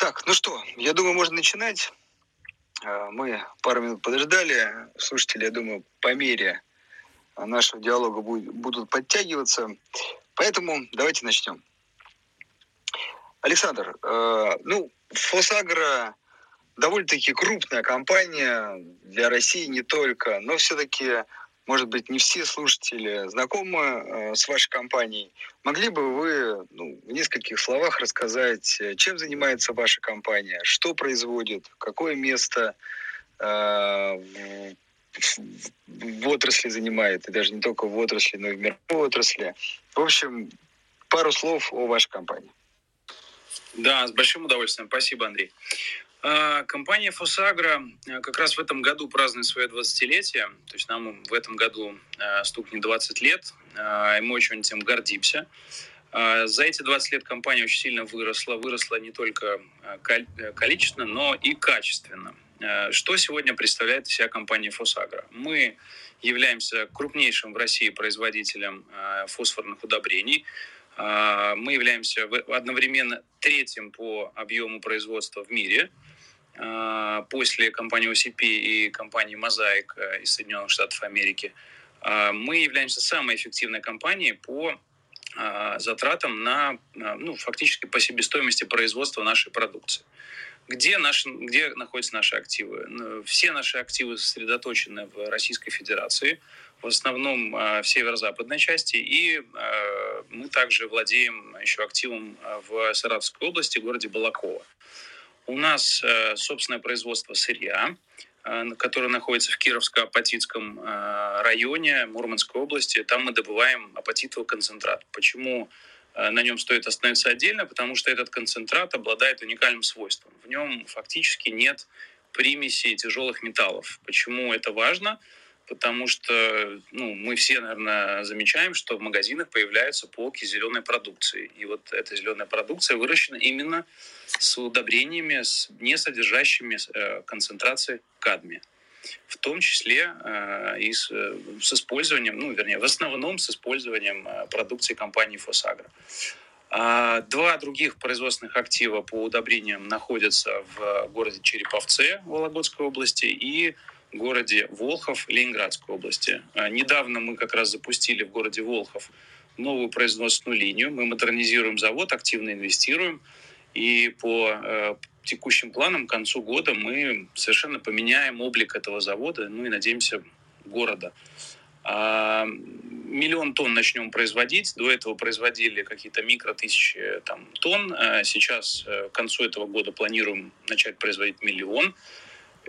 Так, ну что, я думаю, можно начинать. А, мы пару минут подождали. Слушатели, я думаю, по мере нашего диалога будут подтягиваться. Поэтому давайте начнем. Александр, э, ну, Фосагра довольно-таки крупная компания для России не только, но все-таки может быть, не все слушатели знакомы э, с вашей компанией. Могли бы вы ну, в нескольких словах рассказать, э, чем занимается ваша компания, что производит, какое место э, в, в, в отрасли занимает, и даже не только в отрасли, но и в мировой отрасли. В общем, пару слов о вашей компании. Да, с большим удовольствием. Спасибо, Андрей. А, компания Фосагра э, как раз в этом году празднует свое 20-летие. То есть нам в этом году э, стукнет 20 лет, э, и мы очень этим гордимся. За эти 20 лет компания очень сильно выросла. Выросла не только количественно, но и качественно. Что сегодня представляет из себя компания Фосагра? Мы являемся крупнейшим в России производителем фосфорных удобрений. Мы являемся одновременно третьим по объему производства в мире – а, после компании OCP и компании Mosaic э, из Соединенных Штатов Америки, а, мы являемся самой эффективной компанией по а, затратам на, ну, фактически по себестоимости производства нашей продукции. Где, наши, где находятся наши активы? Все наши активы сосредоточены в Российской Федерации, в основном в северо-западной части, и мы также владеем еще активом в Саратовской области, в городе Балакова. У нас э, собственное производство сырья, э, которое находится в Кировско-Апатитском э, районе Мурманской области. Там мы добываем апатитовый концентрат. Почему на нем стоит остановиться отдельно? Потому что этот концентрат обладает уникальным свойством. В нем фактически нет примесей тяжелых металлов. Почему это важно? Потому что ну, мы все, наверное, замечаем, что в магазинах появляются полки зеленой продукции. И вот эта зеленая продукция выращена именно с удобрениями, с, не содержащими э, концентрации кадмия. В том числе э, и с, э, с использованием, ну, вернее, в основном с использованием э, продукции компании «Фосагро». А, два других производственных актива по удобрениям находятся в городе Череповце Вологодской области и городе Волхов Ленинградской области. А, недавно мы как раз запустили в городе Волхов новую производственную линию. Мы модернизируем завод, активно инвестируем. И по э, текущим планам к концу года мы совершенно поменяем облик этого завода, ну и, надеемся, города. А, миллион тонн начнем производить. До этого производили какие-то микро тысячи там, тонн. А сейчас э, к концу этого года планируем начать производить миллион.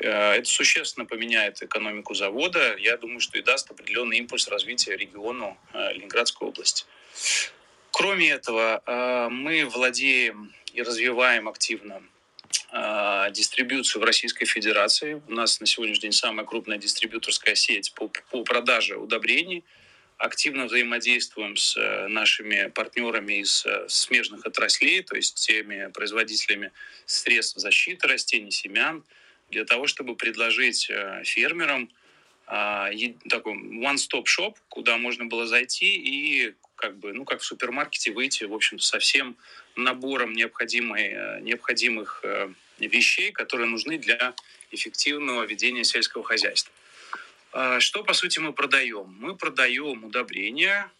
Э, это существенно поменяет экономику завода. Я думаю, что и даст определенный импульс развития региону э, Ленинградской области. Кроме этого, э, мы владеем и развиваем активно дистрибьюцию в Российской Федерации. У нас на сегодняшний день самая крупная дистрибьюторская сеть по, по продаже удобрений. Активно взаимодействуем с нашими партнерами из смежных отраслей, то есть теми производителями средств защиты растений, семян, для того, чтобы предложить э, фермерам а, такой one-stop shop, куда можно было зайти и как бы, ну, как в супермаркете выйти, в общем-то, со всем набором необходимой, э, необходимых э, вещей, которые нужны для эффективного ведения сельского хозяйства. А, что, по сути, мы продаем? Мы продаем удобрения.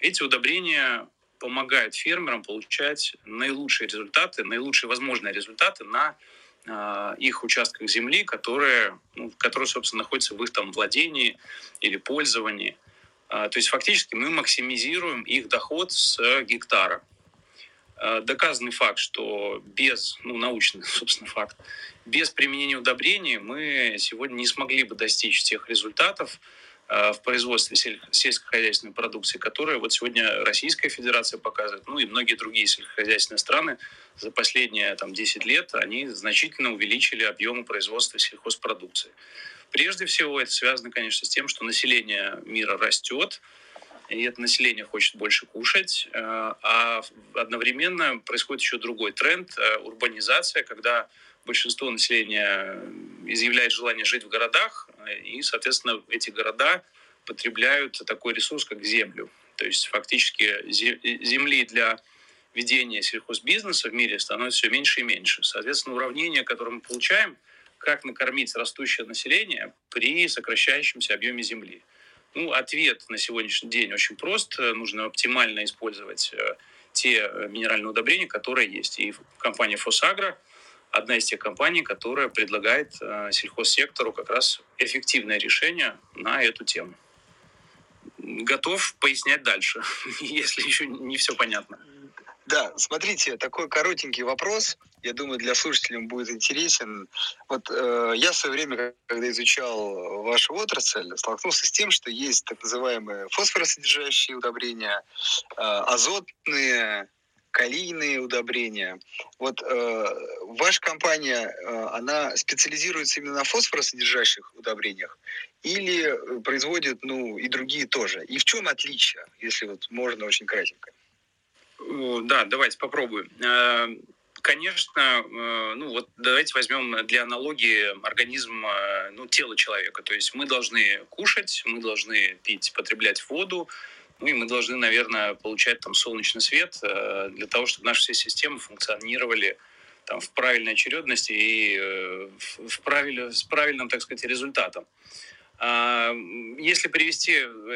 Эти удобрения помогают фермерам получать наилучшие результаты, наилучшие возможные результаты на их участках земли, которые, ну, которые, собственно, находятся в их там владении или пользовании. А, то есть фактически мы максимизируем их доход с гектара. А, доказанный факт, что без, ну, научный, собственно, факт, без применения удобрений мы сегодня не смогли бы достичь тех результатов, в производстве сельскохозяйственной продукции, которая вот сегодня Российская Федерация показывает, ну и многие другие сельскохозяйственные страны за последние там, 10 лет, они значительно увеличили объемы производства сельхозпродукции. Прежде всего это связано, конечно, с тем, что население мира растет, и это население хочет больше кушать, э, а одновременно происходит еще другой тренд э, – урбанизация, когда большинство населения изъявляет желание жить в городах, и, соответственно, эти города потребляют такой ресурс, как землю. То есть фактически земли для ведения сельхозбизнеса в мире становится все меньше и меньше. Соответственно, уравнение, которое мы получаем, как накормить растущее население при сокращающемся объеме земли. Ну, ответ на сегодняшний день очень прост. Нужно оптимально использовать э, те э, минеральные удобрения, которые есть. И компания «Фосагро» одна из тех компаний, которая предлагает э, сельхозсектору как раз эффективное решение на эту тему. Готов пояснять дальше, если еще не все понятно. Да, смотрите, такой коротенький вопрос, я думаю, для слушателей он будет интересен. Вот э, я в свое время, когда изучал вашу отрасль, столкнулся с тем, что есть так называемые фосфоросодержащие удобрения, э, азотные, калийные удобрения. Вот э, ваша компания, э, она специализируется именно на фосфоросодержащих удобрениях или производит, ну, и другие тоже? И в чем отличие, если вот можно очень кратенько? Да, давайте попробуем. Э, конечно, э, ну вот давайте возьмем для аналогии организм, э, ну, тело человека. То есть мы должны кушать, мы должны пить, потреблять воду, ну и мы должны, наверное, получать там солнечный свет для того, чтобы наши все системы функционировали там, в правильной очередности и в правиль, с правильным, так сказать, результатом. А, если перевести,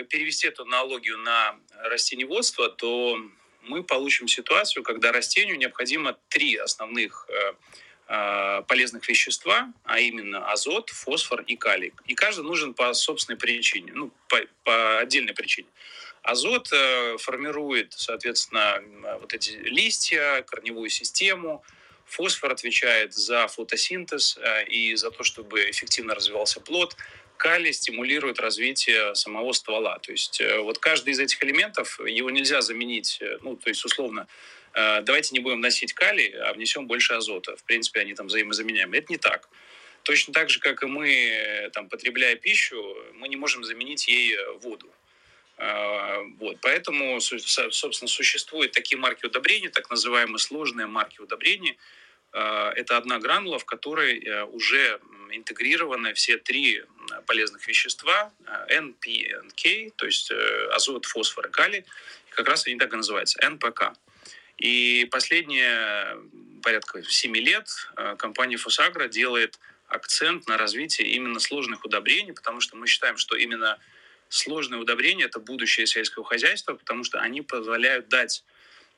перевести эту аналогию на растениеводство, то мы получим ситуацию, когда растению необходимо три основных э, э, полезных вещества, а именно азот, фосфор и калий. И каждый нужен по собственной причине, ну, по, по отдельной причине. Азот э, формирует, соответственно, вот эти листья, корневую систему. Фосфор отвечает за фотосинтез и за то, чтобы эффективно развивался плод калий стимулирует развитие самого ствола. То есть э, вот каждый из этих элементов, его нельзя заменить, э, ну, то есть условно, э, давайте не будем вносить калий, а внесем больше азота. В принципе, они там взаимозаменяемы. Это не так. Точно так же, как и мы, там, потребляя пищу, мы не можем заменить ей воду. Вот. Поэтому, собственно, существуют такие марки удобрений, так называемые сложные марки удобрений. Это одна гранула, в которой уже интегрированы все три полезных вещества N, P и K, то есть э, азот, фосфор и калий. Как раз они так и называются, НПК. И последние порядка 7 лет э, компания Фосагра делает акцент на развитие именно сложных удобрений, потому что мы считаем, что именно сложные удобрения – это будущее сельского хозяйства, потому что они позволяют дать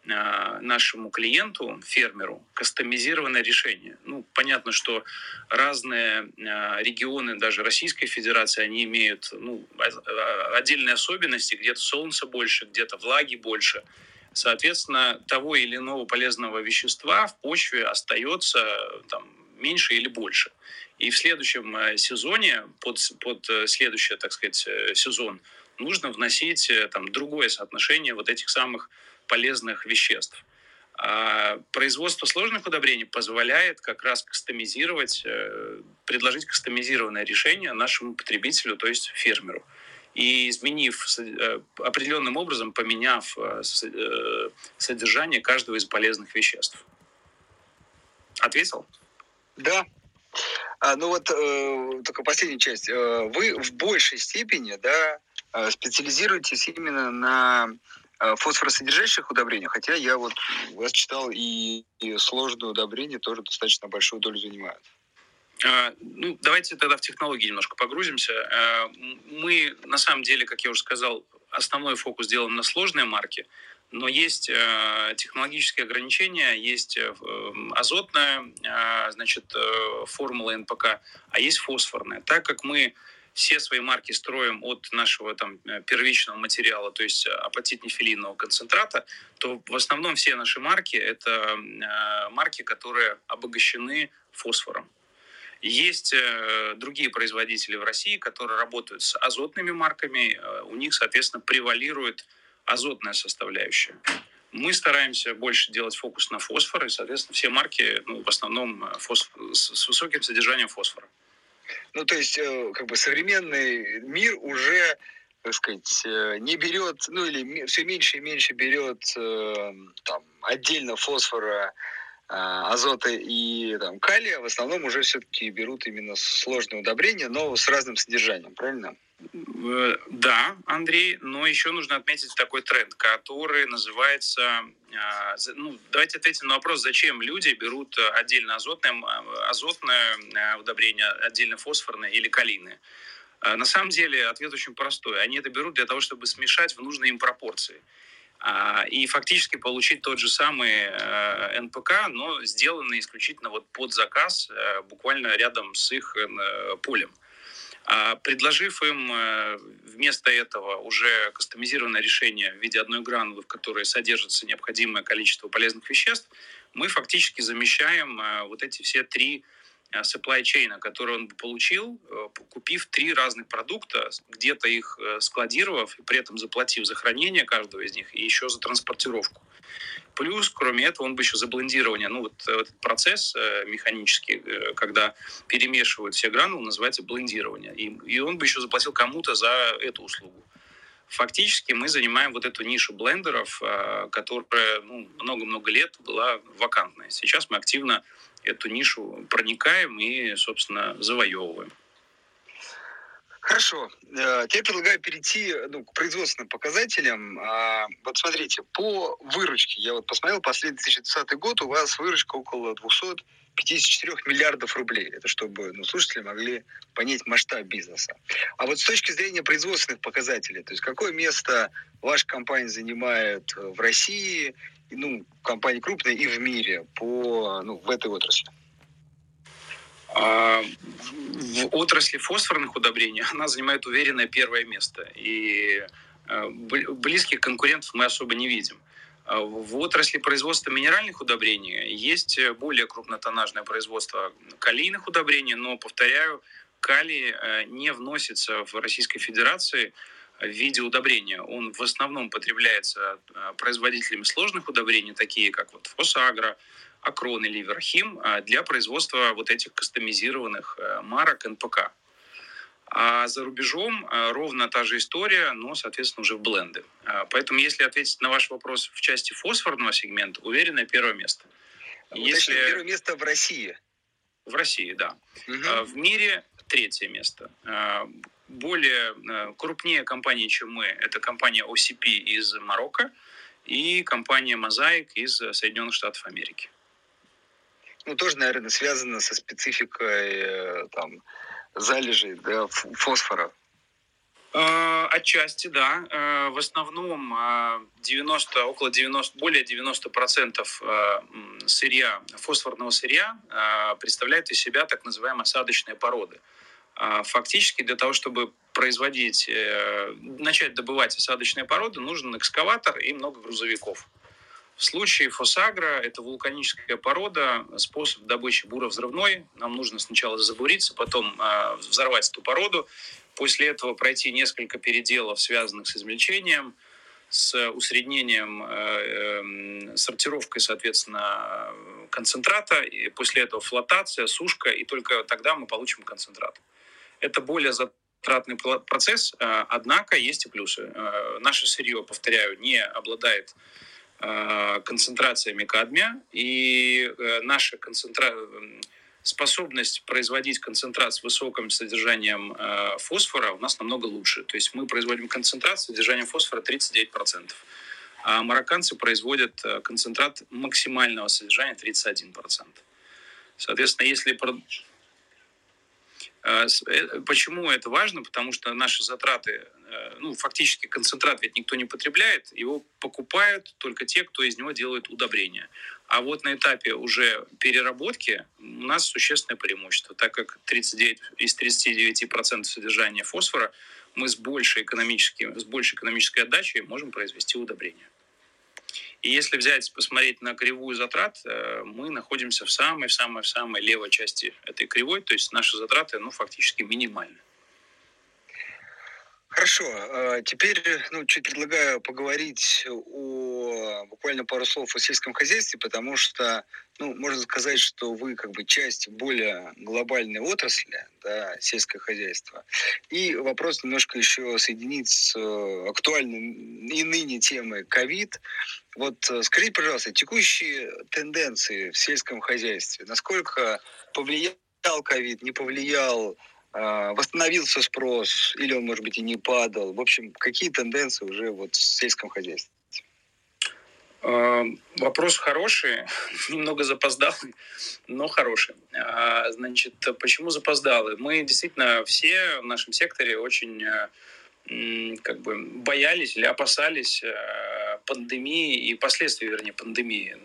а, нашему клиенту, фермеру, кастомизированное решение. Ну, понятно, что разные а, регионы, даже Российской Федерации, они имеют ну, отдельные особенности, где-то солнца больше, где-то влаги больше. Соответственно, того или иного полезного вещества в почве остается там, меньше или больше. И в следующем сезоне, под, под э, следующий, так сказать, э, сезон, нужно вносить э, там, другое соотношение вот этих самых полезных веществ. А производство сложных удобрений позволяет как раз кастомизировать, э, предложить кастомизированное решение нашему потребителю, то есть фермеру. И изменив э, определенным образом, поменяв э, содержание каждого из полезных веществ. Ответил? Да. А, ну вот э, только последняя часть. Вы в большей степени да, специализируетесь именно на Э, фосфоросодержащих удобрений, хотя я вот вас читал и, и сложные удобрения тоже достаточно большую долю занимают. А, ну, давайте тогда в технологии немножко погрузимся. Мы, на самом деле, как я уже сказал, основной фокус делаем на сложные марки, но есть э, технологические ограничения, есть э, азотная, э, значит, формула НПК, а есть фосфорная. Так как мы все свои марки строим от нашего там первичного материала, то есть апатитнефилинного концентрата, то в основном все наши марки это марки, которые обогащены фосфором. Есть другие производители в России, которые работают с азотными марками, у них, соответственно, превалирует азотная составляющая. Мы стараемся больше делать фокус на фосфор, и, соответственно, все марки ну, в основном фосфор, с высоким содержанием фосфора. Ну, то есть, э, как бы современный мир уже, так сказать, э, не берет, ну, или все меньше и меньше берет э, там, отдельно фосфора, азота и там, калия, в основном уже все-таки берут именно сложные удобрения, но с разным содержанием, правильно? Э, да, Андрей, но еще нужно отметить такой тренд, который называется... А, ну, давайте ответим на вопрос, зачем люди берут отдельно азотное, азотное удобрение, отдельно фосфорное или калийное. На самом деле ответ очень простой. Они это берут для того, чтобы смешать в нужные им пропорции. А, и фактически получить тот же самый э, НПК, но сделанный исключительно вот под заказ, э, буквально рядом с их э, полем. А предложив им вместо этого уже кастомизированное решение в виде одной гранулы, в которой содержится необходимое количество полезных веществ, мы фактически замещаем вот эти все три Э, supply chain, который он получил, э, купив три разных продукта, где-то их э, складировав и при этом заплатив за хранение каждого из них и еще за транспортировку. Плюс, кроме этого, он бы еще за блендирование, ну вот этот процесс механический, когда перемешивают все гранулы, называется блендирование. И, и он бы еще заплатил кому-то за эту услугу. Фактически мы занимаем вот эту нишу блендеров, которая ну, много-много лет была вакантной. Сейчас мы активно эту нишу проникаем и, собственно, завоевываем. Хорошо. Э, теперь предлагаю перейти ну, к производственным показателям. А, вот смотрите, по выручке, я вот посмотрел, последний 2020 год у вас выручка около 254 миллиардов рублей. Это чтобы ну, слушатели могли понять масштаб бизнеса. А вот с точки зрения производственных показателей, то есть какое место ваша компания занимает в России ну, компании крупные и в мире по, ну, в этой отрасли? А, в отрасли фосфорных удобрений она занимает уверенное первое место. И э, близких конкурентов мы особо не видим. А в отрасли производства минеральных удобрений есть более крупнотоннажное производство калийных удобрений, но, повторяю, калий э, не вносится в Российской Федерации в виде удобрения. Он в основном потребляется э, производителями сложных удобрений, такие как вот Фосагро, Акрон или Верхим, э, для производства вот этих кастомизированных э, марок НПК. А за рубежом ровно та же история, но, соответственно, уже в бленды. Поэтому, если ответить на ваш вопрос в части фосфорного сегмента, уверенное первое место. Если... Первое место в России. В России, да. Угу. В мире третье место более э, крупнее компании, чем мы, это компания OCP из Марокко и компания Mosaic из Соединенных Штатов Америки. Ну, тоже, наверное, связано со спецификой э, там, залежей да, фосфора. Э, отчасти, да. В основном 90, около 90, более 90% сырья, фосфорного сырья представляет из себя так называемые осадочные породы. А фактически для того, чтобы производить, э, начать добывать осадочные породы, нужен экскаватор и много грузовиков. В случае фосагра это вулканическая порода, способ добычи буровзрывной. Нам нужно сначала забуриться, потом э, взорвать эту породу, после этого пройти несколько переделов, связанных с измельчением, с усреднением, э, э, сортировкой, соответственно, концентрата, и после этого флотация, сушка, и только тогда мы получим концентрат. Это более затратный процесс, э, однако есть и плюсы. Э, наше сырье, повторяю, не обладает э, концентрациями кадмия, и наша концентра... способность производить концентрат с высоким содержанием фосфора у нас намного лучше. То есть мы производим концентрат с содержанием фосфора 39%, а марокканцы производят концентрат максимального содержания 31%. Соответственно, если почему это важно? Потому что наши затраты, э, ну, фактически концентрат ведь никто не потребляет, его покупают только те, кто из него делает удобрения. А вот на этапе уже переработки у нас существенное преимущество, так как 39 из 39% содержания фосфора мы с большей, экономической, с большей экономической отдачей можем произвести удобрения. И если взять, посмотреть на кривую затрат, э, мы находимся в самой-самой-самой левой части этой кривой, то есть наши затраты, ну, фактически минимальны. Хорошо. А теперь ну, чуть предлагаю поговорить о буквально пару слов о сельском хозяйстве, потому что, ну, можно сказать, что вы как бы часть более глобальной отрасли, да, сельское хозяйство. И вопрос немножко еще соединить с э, актуальной и ныне темой ковид. Вот э, скажите, пожалуйста, текущие тенденции в сельском хозяйстве, насколько повлиял ковид, не повлиял восстановился спрос, или он, может быть, и не падал? В общем, какие тенденции уже вот в сельском хозяйстве? А, вопрос хороший, немного запоздалый, но хороший. А, значит, почему запоздалый? Мы действительно все в нашем секторе очень как бы боялись или опасались пандемии и последствий, вернее, пандемии.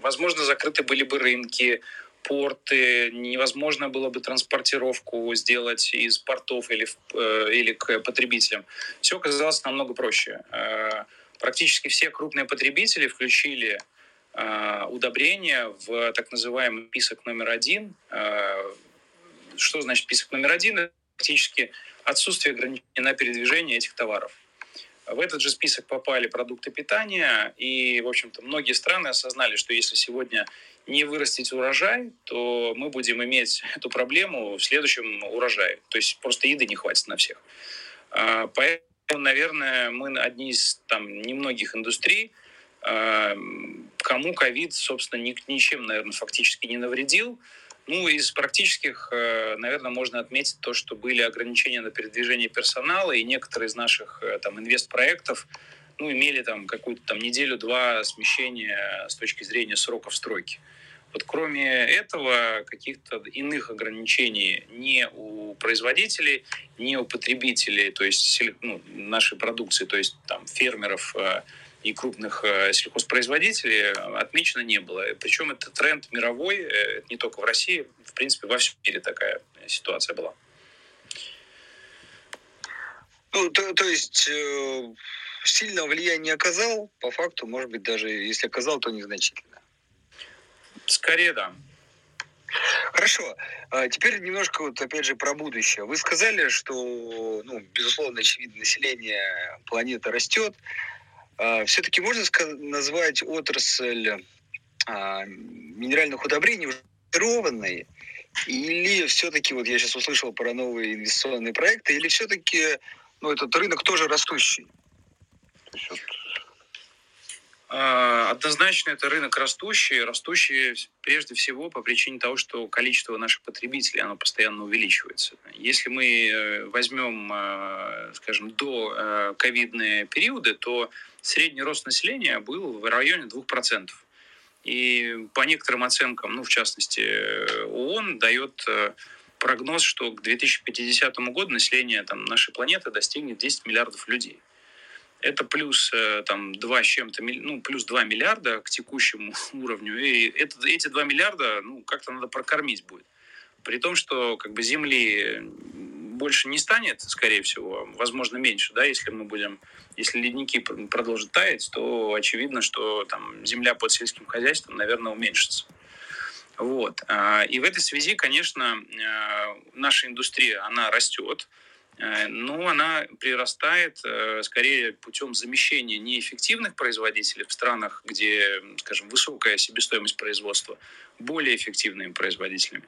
Возможно, закрыты были бы рынки, порты, невозможно было бы транспортировку сделать из портов или, э, или к потребителям. Все оказалось намного проще. Э, практически все крупные потребители включили э, удобрения в так называемый список номер один. Что значит список номер один? Это практически отсутствие ограничений на передвижение этих товаров. В этот же список попали продукты питания, и, в общем-то, многие страны осознали, что если сегодня не вырастить урожай, то мы будем иметь эту проблему в следующем урожае. То есть просто еды не хватит на всех. А, поэтому, наверное, мы одни из там, немногих индустрий, а, кому ковид, собственно, ничем, наверное, фактически не навредил. Ну, из практических, э, наверное, можно отметить то, что были ограничения на передвижение персонала, и некоторые из наших э, там инвестпроектов ну, имели там какую-то там неделю-два смещения с точки зрения сроков стройки. Вот кроме этого, каких-то иных ограничений ни у производителей, ни у потребителей, то есть ну, нашей продукции, то есть там фермеров э, и крупных э, сельхозпроизводителей отмечено не было. Причем это тренд мировой, э, это не только в России, в принципе, во всем мире такая ситуация была. Ну, то, то есть э, сильного влияния оказал, по факту, может быть, даже если оказал, то незначительно. Скорее, да. Хорошо. А теперь немножко вот опять же про будущее. Вы сказали, что, ну, безусловно, очевидно, население планеты растет. А, Все-таки можно сказать, назвать отрасль а, минеральных удобрений уже или все-таки, вот я сейчас услышал про новые инвестиционные проекты, или все-таки ну, этот рынок тоже растущий? То есть, вот, а, однозначно это рынок растущий, растущий прежде всего по причине того, что количество наших потребителей оно постоянно увеличивается. Если мы э, возьмем, э, скажем, до э, ковидные периоды, то средний рост населения был в районе 2%. И по некоторым оценкам, ну, в частности, ООН дает прогноз, что к 2050 году население там, нашей планеты достигнет 10 миллиардов людей это плюс э, там 2 с чем-то, ну, плюс 2 миллиарда к текущему уровню. И это, эти 2 миллиарда, ну, как-то надо прокормить будет. При том, что как бы земли больше не станет, скорее всего, возможно, меньше, да, если мы будем, если ледники продолжат таять, то очевидно, что там земля под сельским хозяйством, наверное, уменьшится. Вот. А, и в этой связи, конечно, э, наша индустрия, она растет, но она прирастает э, скорее путем замещения неэффективных производителей в странах, где, скажем, высокая себестоимость производства, более эффективными производителями.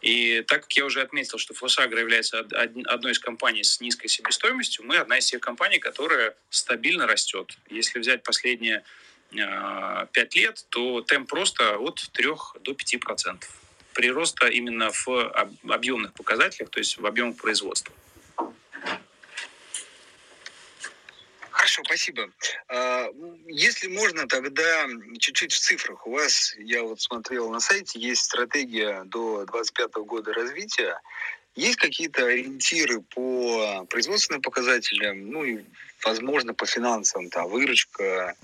И так как я уже отметил, что Фосагра является одной из компаний с низкой себестоимостью, мы одна из тех компаний, которая стабильно растет. Если взять последние э, пять лет, то темп просто от 3 до 5 процентов. Прироста именно в объемных показателях, то есть в объемах производства. Хорошо, спасибо. А, если можно, тогда чуть-чуть в цифрах. У вас, я вот смотрел на сайте, есть стратегия до 2025 года развития. Есть какие-то ориентиры по производственным показателям, ну и, возможно, по финансам, там, выручка,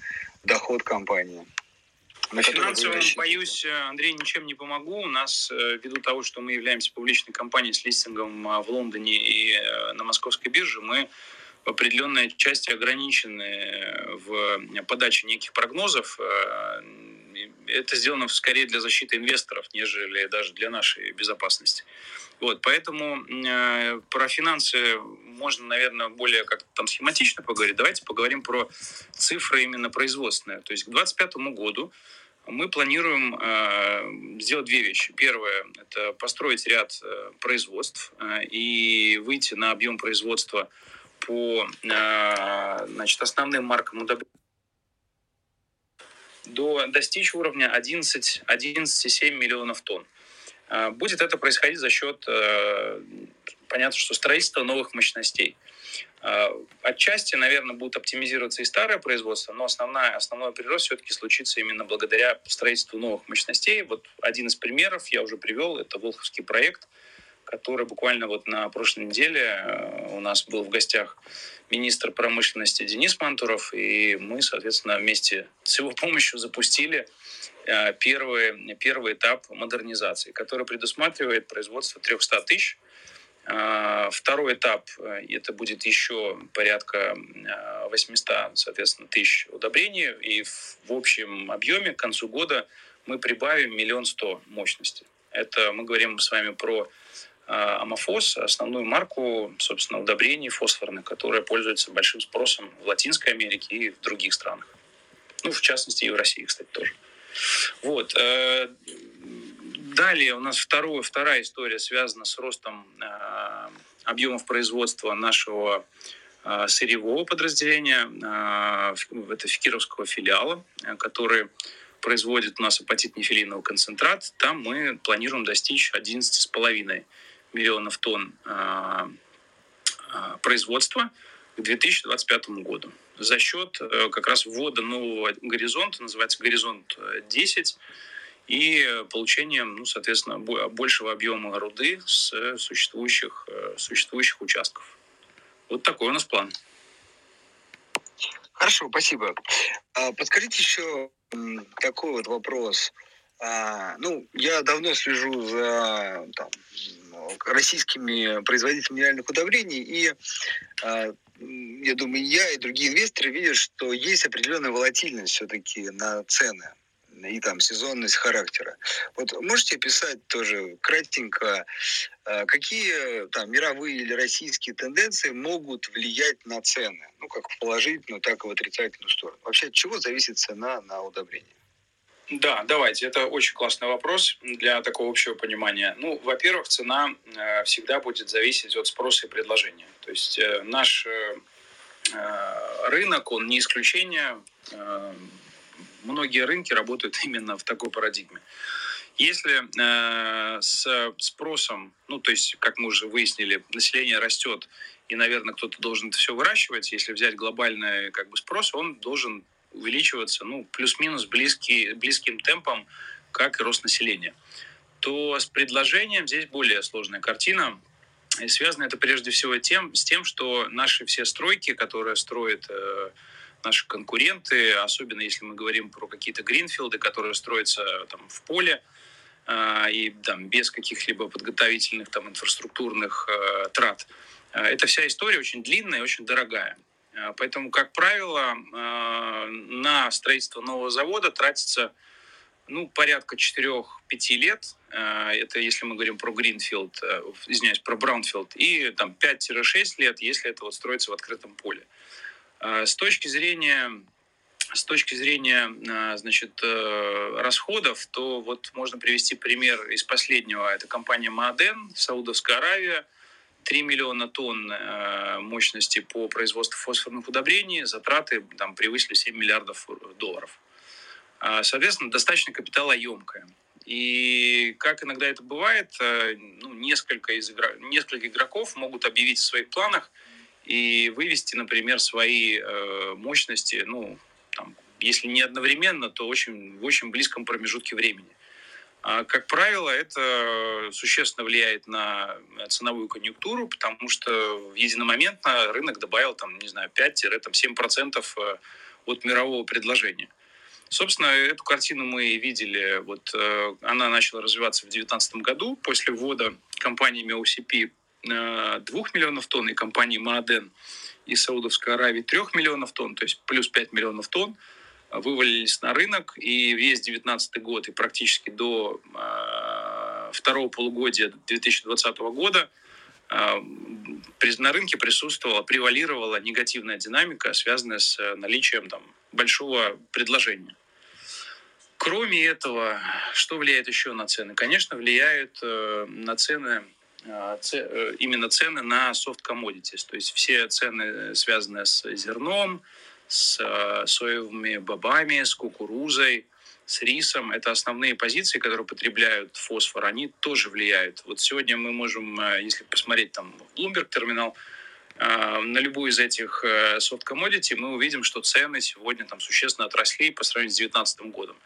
доход компании? На финансовом, боюсь, Андрей, ничем не помогу. У нас, э, ввиду того, что мы являемся публичной компанией с листингом а, в Лондоне и э, на московской бирже, мы в определенной части ограничены в подаче неких прогнозов. Э, это сделано скорее для защиты инвесторов, нежели даже для нашей безопасности. Вот, поэтому э, про финансы можно, наверное, более как-то там схематично поговорить. Давайте поговорим про цифры именно производственные. То есть к 2025 году мы планируем э, сделать две вещи. Первое – это построить ряд э, производств э, и выйти на объем производства по э, значит, основным маркам удобрений до достичь уровня 11, 11,7 миллионов тонн. Будет это происходить за счет, понятно, что строительства новых мощностей. Отчасти, наверное, будут оптимизироваться и старое производство, но основная, основной прирост все-таки случится именно благодаря строительству новых мощностей. Вот один из примеров я уже привел, это Волховский проект – который буквально вот на прошлой неделе э, у нас был в гостях министр промышленности Денис Мантуров, и мы, соответственно, вместе с его помощью запустили э, первый, первый этап модернизации, который предусматривает производство 300 тысяч. Э, второй этап – это будет еще порядка 800, соответственно, тысяч удобрений, и в общем объеме к концу года мы прибавим миллион сто мощности. Это мы говорим с вами про амофос, основную марку, собственно, удобрений фосфорных, которая пользуется большим спросом в Латинской Америке и в других странах. Ну, в частности, и в России, кстати, тоже. Вот. Э, далее у нас второе, вторая история связана с ростом э, объемов производства нашего э, сырьевого подразделения, это Фикировского филиала, который производит у нас апатит-нефилиновый концентрат. Там мы планируем достичь 11,5 миллионов тонн а, а, производства к 2025 году за счет э, как раз ввода нового горизонта, называется горизонт 10, и получением, ну, соответственно, большего объема руды с существующих, э, существующих участков. Вот такой у нас план. Хорошо, спасибо. А, подскажите еще такой вот вопрос. Ну, я давно слежу за там, российскими производителями минеральных удобрений, и а, я думаю, я и другие инвесторы видят, что есть определенная волатильность все-таки на цены и там сезонность характера. Вот можете описать тоже кратенько, а, какие там мировые или российские тенденции могут влиять на цены, ну как в положительную, так и в отрицательную сторону? Вообще от чего зависит цена на удобрение? Да, давайте. Это очень классный вопрос для такого общего понимания. Ну, во-первых, цена э, всегда будет зависеть от спроса и предложения. То есть э, наш э, рынок, он не исключение. Многие рынки работают именно в такой парадигме. Если с спросом, ну, то есть, как мы уже выяснили, население растет, и, наверное, кто-то должен это все выращивать, если взять глобальный как бы, спрос, он должен увеличиваться ну, плюс-минус близкий, близким темпом, как и рост населения, то с предложением здесь более сложная картина. И связано это прежде всего тем, с тем, что наши все стройки, которые строят э, наши конкуренты, особенно если мы говорим про какие-то гринфилды, которые строятся там, в поле, э, и там, без каких-либо подготовительных там, инфраструктурных э, трат, э, эта вся история очень длинная и очень дорогая. Э, поэтому, как правило, э, на строительство нового завода тратится ну, порядка 4-5 лет. Э, это если мы говорим про Гринфилд, извиняюсь, про Браунфилд. И там 5-6 лет, если это вот строится в открытом поле. С точки зрения с точки зрения значит, расходов, то вот можно привести пример из последнего. Это компания Мааден, Саудовская Аравия. 3 миллиона тонн э, мощности по производству фосфорных удобрений, затраты там превысили 7 миллиардов долларов. А, соответственно, достаточно капиталоемкая. И как иногда это бывает, э, ну, несколько, из игрок, несколько игроков могут объявить в своих планах и вывести, например, свои э, мощности, ну, там, если не одновременно, то очень, в очень близком промежутке времени. А, как правило, это существенно влияет на ценовую конъюнктуру, потому что единомоментно рынок добавил, там, не знаю, 5-7% э, от мирового предложения. Собственно, эту картину мы видели. Вот э, она начала развиваться в 2019 году после ввода компаниями OCP 2 э, миллионов тонн и компании Мааден из Саудовской Аравии 3 миллионов тонн, то есть плюс 5 миллионов тонн вывалились на рынок, и весь 2019 год и практически до э, второго полугодия 2020 года э, на рынке присутствовала, превалировала негативная динамика, связанная с наличием там, большого предложения. Кроме этого, что влияет еще на цены? Конечно, влияют э, на цены э, э, именно цены на soft commodities, то есть все цены, связанные с зерном, с э, соевыми бобами, с кукурузой, с рисом. Это основные позиции, которые потребляют фосфор. Они тоже влияют. Вот сегодня мы можем, если посмотреть там Bloomberg терминал, на любую из этих soft commodity мы увидим, что цены сегодня там существенно отросли по сравнению с 2019 годом.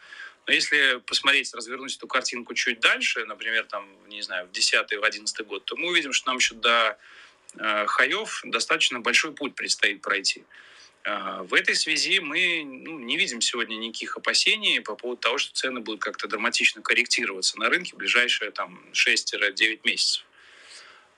Но если посмотреть, развернуть эту картинку чуть дальше, например, там, не знаю, в 10-11 год, то мы увидим, что нам еще до э, хаев достаточно большой путь предстоит пройти. Э, в этой связи мы ну, не видим сегодня никаких опасений по поводу того, что цены будут как-то драматично корректироваться на рынке в ближайшие там, 6-9 месяцев.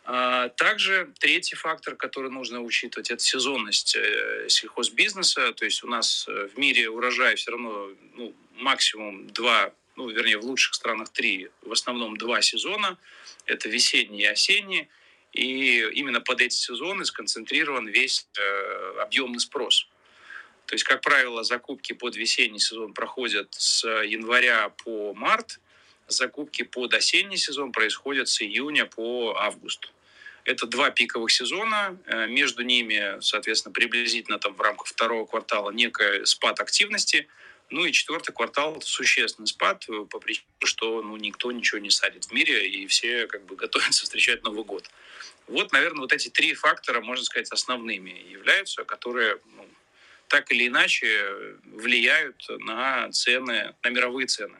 А, также третий фактор, который нужно учитывать, это сезонность э, сельхозбизнеса. То есть у нас э, в мире урожай все равно ну, максимум два, ну, вернее, в лучших странах три, в основном два сезона. Это весенний и осенний. И именно под эти сезоны сконцентрирован весь э, объемный спрос. То есть, как правило, закупки под весенний сезон проходят с января по март – закупки под осенний сезон происходят с июня по август. Это два пиковых сезона, э, между ними, соответственно, приблизительно там в рамках второго квартала некая спад активности, ну и четвертый квартал существенный спад э, по причине, что ну, никто ничего не садит в мире, и все как бы готовятся встречать Новый год. Вот, наверное, вот эти три фактора, можно сказать, основными являются, которые ну, так или иначе влияют на цены, на мировые цены.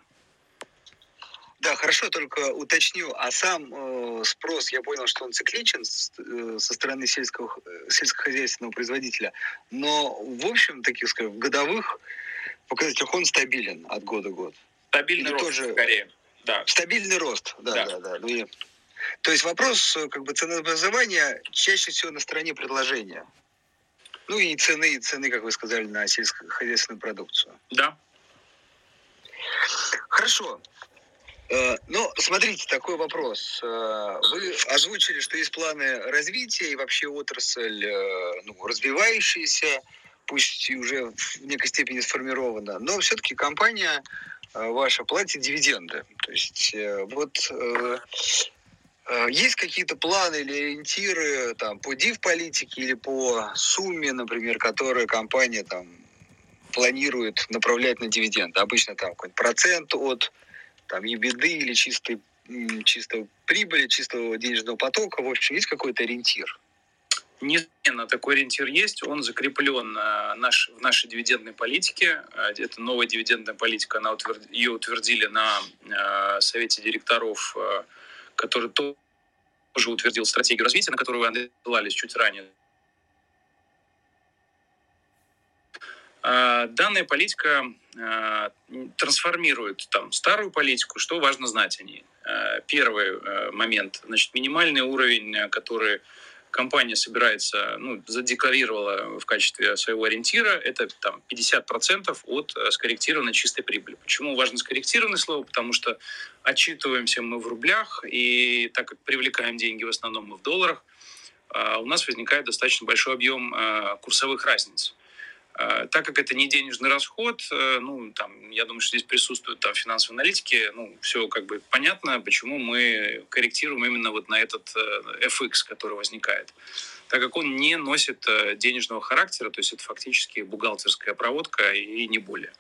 Да, хорошо, только уточню. А сам э, спрос, я понял, что он цикличен с, э, со стороны сельского, э, сельскохозяйственного производителя. Но, в общем, таких, скажем, годовых показателях он стабилен от года к году. Стабильный Или рост, тоже... скорее. Да. Стабильный рост, да, да, да. да. Ну. То есть вопрос э, как бы ценообразования чаще всего на стороне предложения. Ну и цены, и цены, как вы сказали, на сельскохозяйственную продукцию. Да. Хорошо. Э, ну, смотрите, такой вопрос. Э, вы озвучили, что есть планы развития и вообще отрасль ну, развивающаяся, пусть и уже в некой степени сформирована, но все-таки компания ваша платит дивиденды. То есть вот есть какие-то планы или ориентиры там, по див-политике или по сумме, например, которую компания там, планирует направлять на дивиденды? Обычно там какой-нибудь процент от там беды или чистой, чистой прибыли, чистого денежного потока. В общем, есть какой-то ориентир? Несомненно, такой ориентир есть. Он закреплен э, наш, в нашей дивидендной политике. Э, это новая дивидендная политика. Она утверд... Ее утвердили на э, Совете директоров, э, который тоже утвердил стратегию развития, на которую вы ссылались чуть ранее. Э, данная политика э, трансформирует там старую политику. Что важно знать о ней? Э, первый момент, значит, минимальный уровень, который компания собирается, ну, задекларировала в качестве своего ориентира, это там 50% от скорректированной чистой прибыли. Почему важно скорректированное слово? Потому что отчитываемся мы в рублях, и так как привлекаем деньги в основном мы в долларах, у нас возникает достаточно большой объем курсовых разниц. А, так как это не денежный расход, э, ну, там, я думаю, что здесь присутствуют там финансовые аналитики, ну, все как бы понятно, почему мы корректируем именно вот на этот э, FX, который возникает. Так как он не носит э, денежного характера, то есть это фактически бухгалтерская проводка и не более.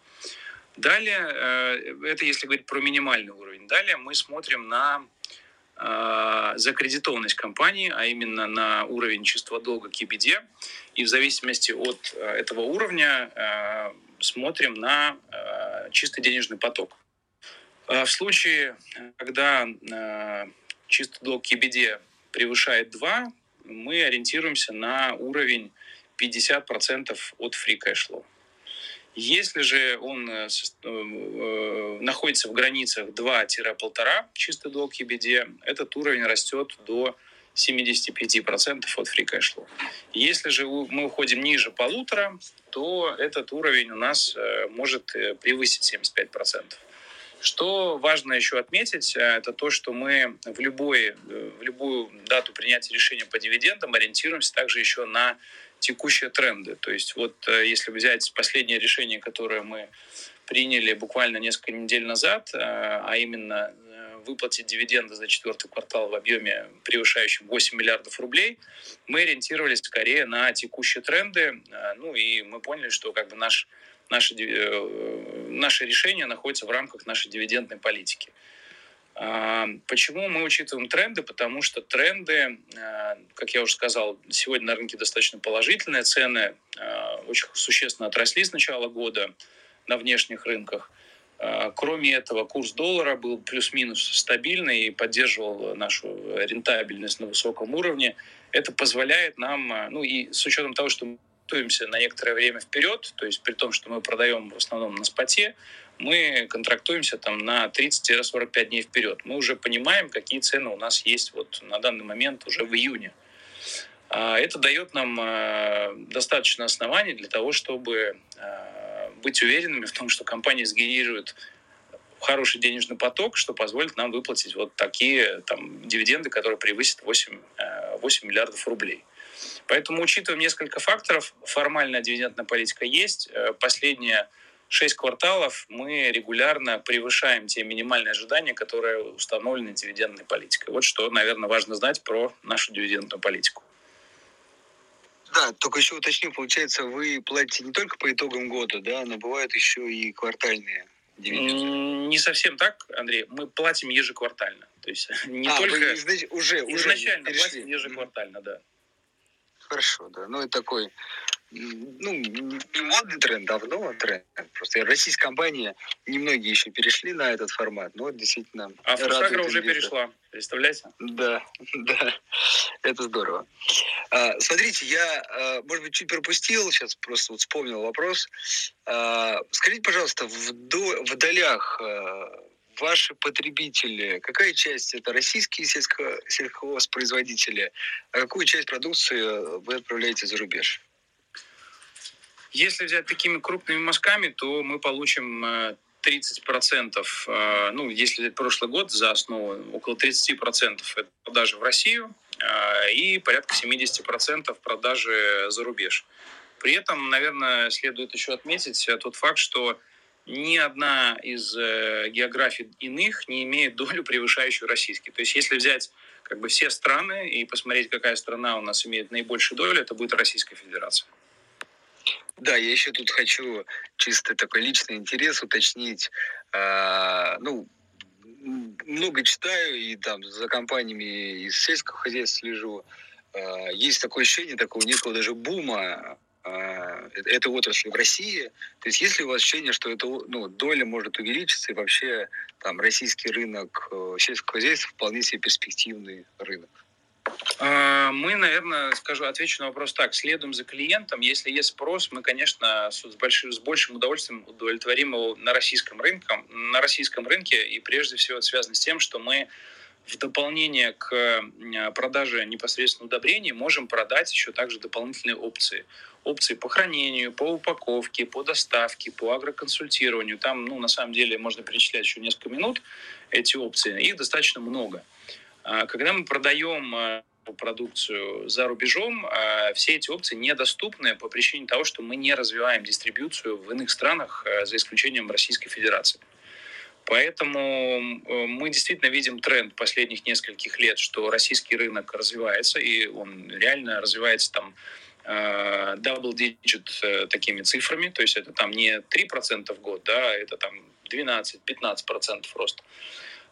Далее, это если говорить про минимальный уровень. Далее мы смотрим на Э, закредитованность компании, а именно на уровень чистого долга KBD. И в зависимости от э, этого уровня э, смотрим на чистый денежный поток. В случае, когда чистый долг KBD превышает 2, мы ориентируемся на уровень 50% от cash flow. Если же он э, э, э, находится в границах 2-1,5 чистый долг EBD, этот уровень растет до 75% от free cash flow. Если же мы уходим ниже полутора, то этот уровень у нас может превысить 75%. Что важно еще отметить, это то, что мы в, любой, в любую дату принятия решения по дивидендам ориентируемся также еще на текущие тренды. То есть вот э, если взять последнее решение, которое мы приняли буквально несколько недель назад, э, а именно э, выплатить дивиденды за четвертый квартал в объеме, превышающем 8 миллиардов рублей, мы ориентировались скорее на текущие тренды. Ну и мы поняли, что как бы наш, наши наше решение находится в рамках нашей дивидендной политики. А, почему мы учитываем тренды? Потому что тренды, а, как я уже сказал, сегодня на рынке достаточно положительные. Цены очень существенно отросли с начала года на внешних рынках. Кроме этого, курс доллара был плюс-минус стабильный и поддерживал нашу рентабельность на высоком уровне. Это позволяет нам, ну и с учетом того, что мы готовимся на некоторое время вперед, то есть при том, что мы продаем в основном на споте, мы контрактуемся там на 30-45 дней вперед. Мы уже понимаем, какие цены у нас есть вот на данный момент уже в июне. А, это дает нам а, достаточно оснований для того, чтобы а, быть уверенными в том, что компания сгенерирует хороший денежный поток, что позволит нам выплатить вот такие там, дивиденды, которые превысят 8, 8 миллиардов рублей. Поэтому, учитывая несколько факторов, формальная дивидендная политика есть. Э, последние шесть кварталов мы регулярно превышаем те минимальные ожидания, которые установлены дивидендной политикой. Вот что, наверное, важно знать про нашу дивидендную политику. Да, только еще уточню, получается, вы платите не только по итогам года, да, но бывают еще и квартальные дивиденды. Не совсем так, Андрей. Мы платим ежеквартально. То есть не а, только... Вы, значит, уже, изначально уже платим ежеквартально, да. Хорошо, да. Ну, и такой ну, не модный тренд, давно тренд. Просто российская компания, немногие еще перешли на этот формат, но действительно... А Фусагра уже перешла, представляете? Да, да, это здорово. А, смотрите, я, а, может быть, чуть пропустил, сейчас просто вот вспомнил вопрос. А, скажите, пожалуйста, в, до, в долях ваши потребители, какая часть это российские сельско, сельхозпроизводители, а какую часть продукции вы отправляете за рубеж? Если взять такими крупными мазками, то мы получим 30%, э, э, ну, если взять прошлый год за основу, около 30% это продажи в Россию э, и порядка 70% продажи за рубеж. При этом, наверное, следует еще отметить тот факт, что ни одна из географий иных не имеет долю, превышающую российский. То есть если взять как бы все страны и посмотреть, какая страна у нас имеет наибольшую долю, это будет Российская Федерация. Да, я еще тут хочу чисто такой личный интерес уточнить. А, ну, много читаю и там за компаниями из сельского хозяйства слежу. А, есть такое ощущение такого некого даже бума а, этой отрасли в России. То есть есть ли у вас ощущение, что эта ну, доля может увеличиться и вообще там российский рынок э, сельского хозяйства вполне себе перспективный рынок? А, мы, наверное, скажу, отвечу на вопрос так. Следуем за клиентом. Если есть спрос, мы, конечно, с, большим, с большим удовольствием удовлетворим его на российском рынке, на российском рынке. И прежде всего это связано с тем, что мы в дополнение к продаже непосредственно удобрений можем продать еще также дополнительные опции. Опции по хранению, по упаковке, по доставке, по агроконсультированию. Там, ну, на самом деле, можно перечислять еще несколько минут эти опции. Их достаточно много. А, когда мы продаем а, продукцию за рубежом, а, все эти опции недоступны по причине того, что мы не развиваем дистрибьюцию в иных странах, за исключением Российской Федерации. Поэтому мы действительно видим тренд последних нескольких лет, что российский рынок развивается, и он реально развивается там double digit э, такими цифрами, то есть это там не 3% в год, да, это там 12-15% роста.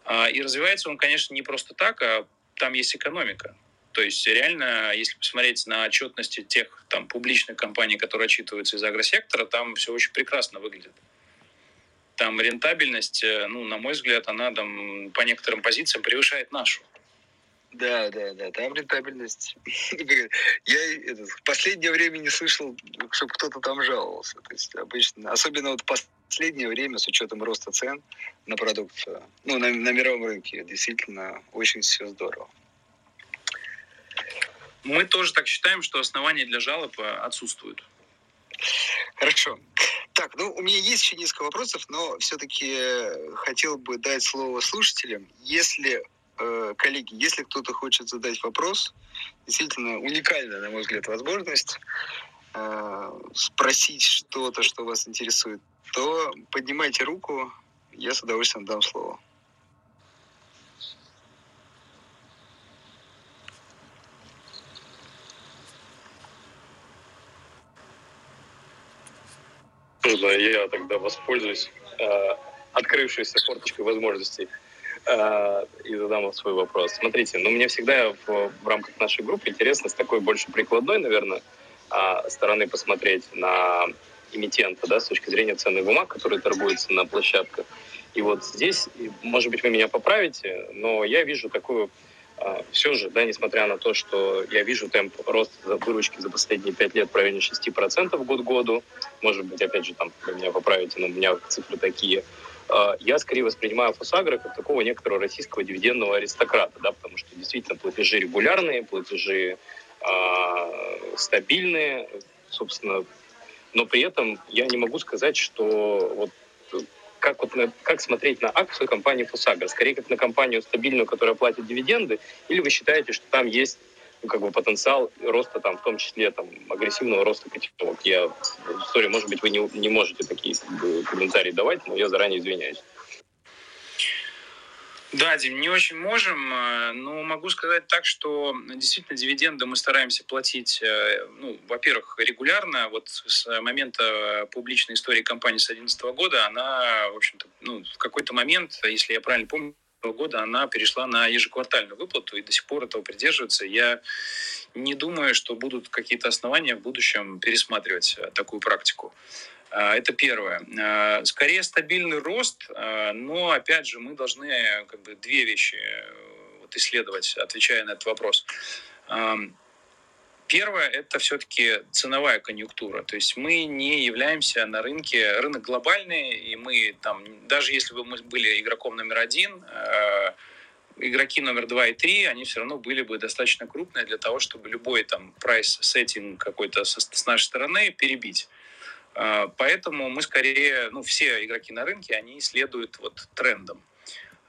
А, и развивается он, конечно, не просто так, а там есть экономика. То есть реально, если посмотреть на отчетности тех там, публичных компаний, которые отчитываются из агросектора, там все очень прекрасно выглядит. Там рентабельность, э, ну, на мой взгляд, она там по некоторым позициям превышает нашу. Да, да, да, там рентабельность. Я это, в последнее время не слышал, чтобы кто-то там жаловался. То есть обычно, особенно вот последнее время, с учетом роста цен на продукцию, ну, на, на мировом рынке, действительно очень все здорово. Мы тоже так считаем, что основания для жалоб э, отсутствуют. Хорошо. Так, ну, у меня есть еще несколько вопросов, но все-таки хотел бы дать слово слушателям. Если Э, коллеги, если кто-то хочет задать вопрос, действительно уникальная, на мой взгляд, возможность э, спросить что-то, что вас интересует, то поднимайте руку, я с удовольствием дам слово. Да, я тогда воспользуюсь. э, открывшейся форточкой возможностей э, и задам вам свой вопрос. Смотрите, ну мне всегда в, в рамках нашей группы интересно с такой больше прикладной, наверное, э, стороны посмотреть на эмитента, да, с точки зрения ценных бумаг, которые торгуются на площадках. И вот здесь, может быть, вы меня поправите, но я вижу такую а, все же, да, несмотря на то, что я вижу темп роста выручки за последние пять лет в районе 6% год году, может быть, опять же, там, вы меня поправите, но у меня цифры такие, а, я скорее воспринимаю Фосагро как такого некоторого российского дивидендного аристократа, да, потому что действительно платежи регулярные, платежи э, стабильные, собственно, но при этом я не могу сказать, что вот как, вот на, как смотреть на акцию компании Фусагра? Скорее, как на компанию стабильную, которая платит дивиденды, или вы считаете, что там есть ну, как бы потенциал роста, там, в том числе там, агрессивного роста котировок? Я, сори, может быть, вы не, не можете такие как бы, комментарии давать, но я заранее извиняюсь. Да, Дим, не очень можем, э, но могу сказать так, что действительно дивиденды мы стараемся платить, э, ну, во-первых, регулярно. Вот с момента публичной истории компании с 2011 года она, в общем-то, ну, в какой-то момент, если я правильно помню, года она перешла на ежеквартальную выплату и до сих пор этого придерживается. Я не думаю, что будут какие-то основания в будущем пересматривать э, такую практику. А, это первое. А, скорее стабильный рост, но опять же мы должны как бы две вещи э, вот исследовать, отвечая на этот вопрос. Первое – это все-таки ценовая конъюнктура. То есть мы не являемся на рынке, рынок глобальный, и мы там, даже если бы мы были игроком номер один, игроки номер два и три, они все равно были бы достаточно крупные для того, чтобы любой там price setting какой-то с нашей стороны перебить. А, поэтому мы скорее, ну, все игроки на рынке, они следуют вот трендам.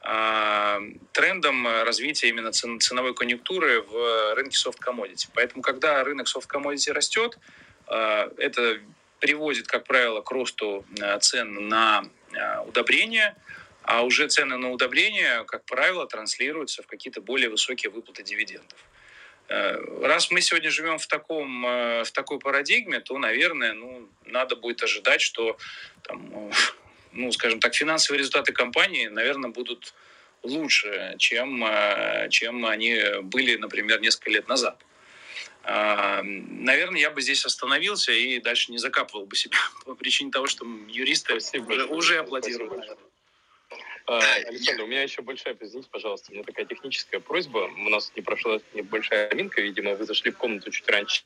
А, трендом развития именно ценовой конъюнктуры в рынке soft commodity. Поэтому, когда рынок soft commodity растет, а, это приводит, как правило, к росту цен на удобрения, а уже цены на удобрения, как правило, транслируются в какие-то более высокие выплаты дивидендов. Э, раз мы сегодня живем в, таком, э, в такой парадигме, то, наверное, ну, надо будет ожидать, что, там, ну, скажем так, финансовые результаты компании, наверное, будут лучше, чем, э, чем они были, например, несколько лет назад. Наверное, я бы здесь остановился и дальше не закапывал бы себя по причине того, что юристы уже, уже аплодируют. А, Александр, у меня еще большая, извините, пожалуйста, у меня такая техническая просьба. У нас не прошла небольшая аминка, видимо, вы зашли в комнату чуть раньше.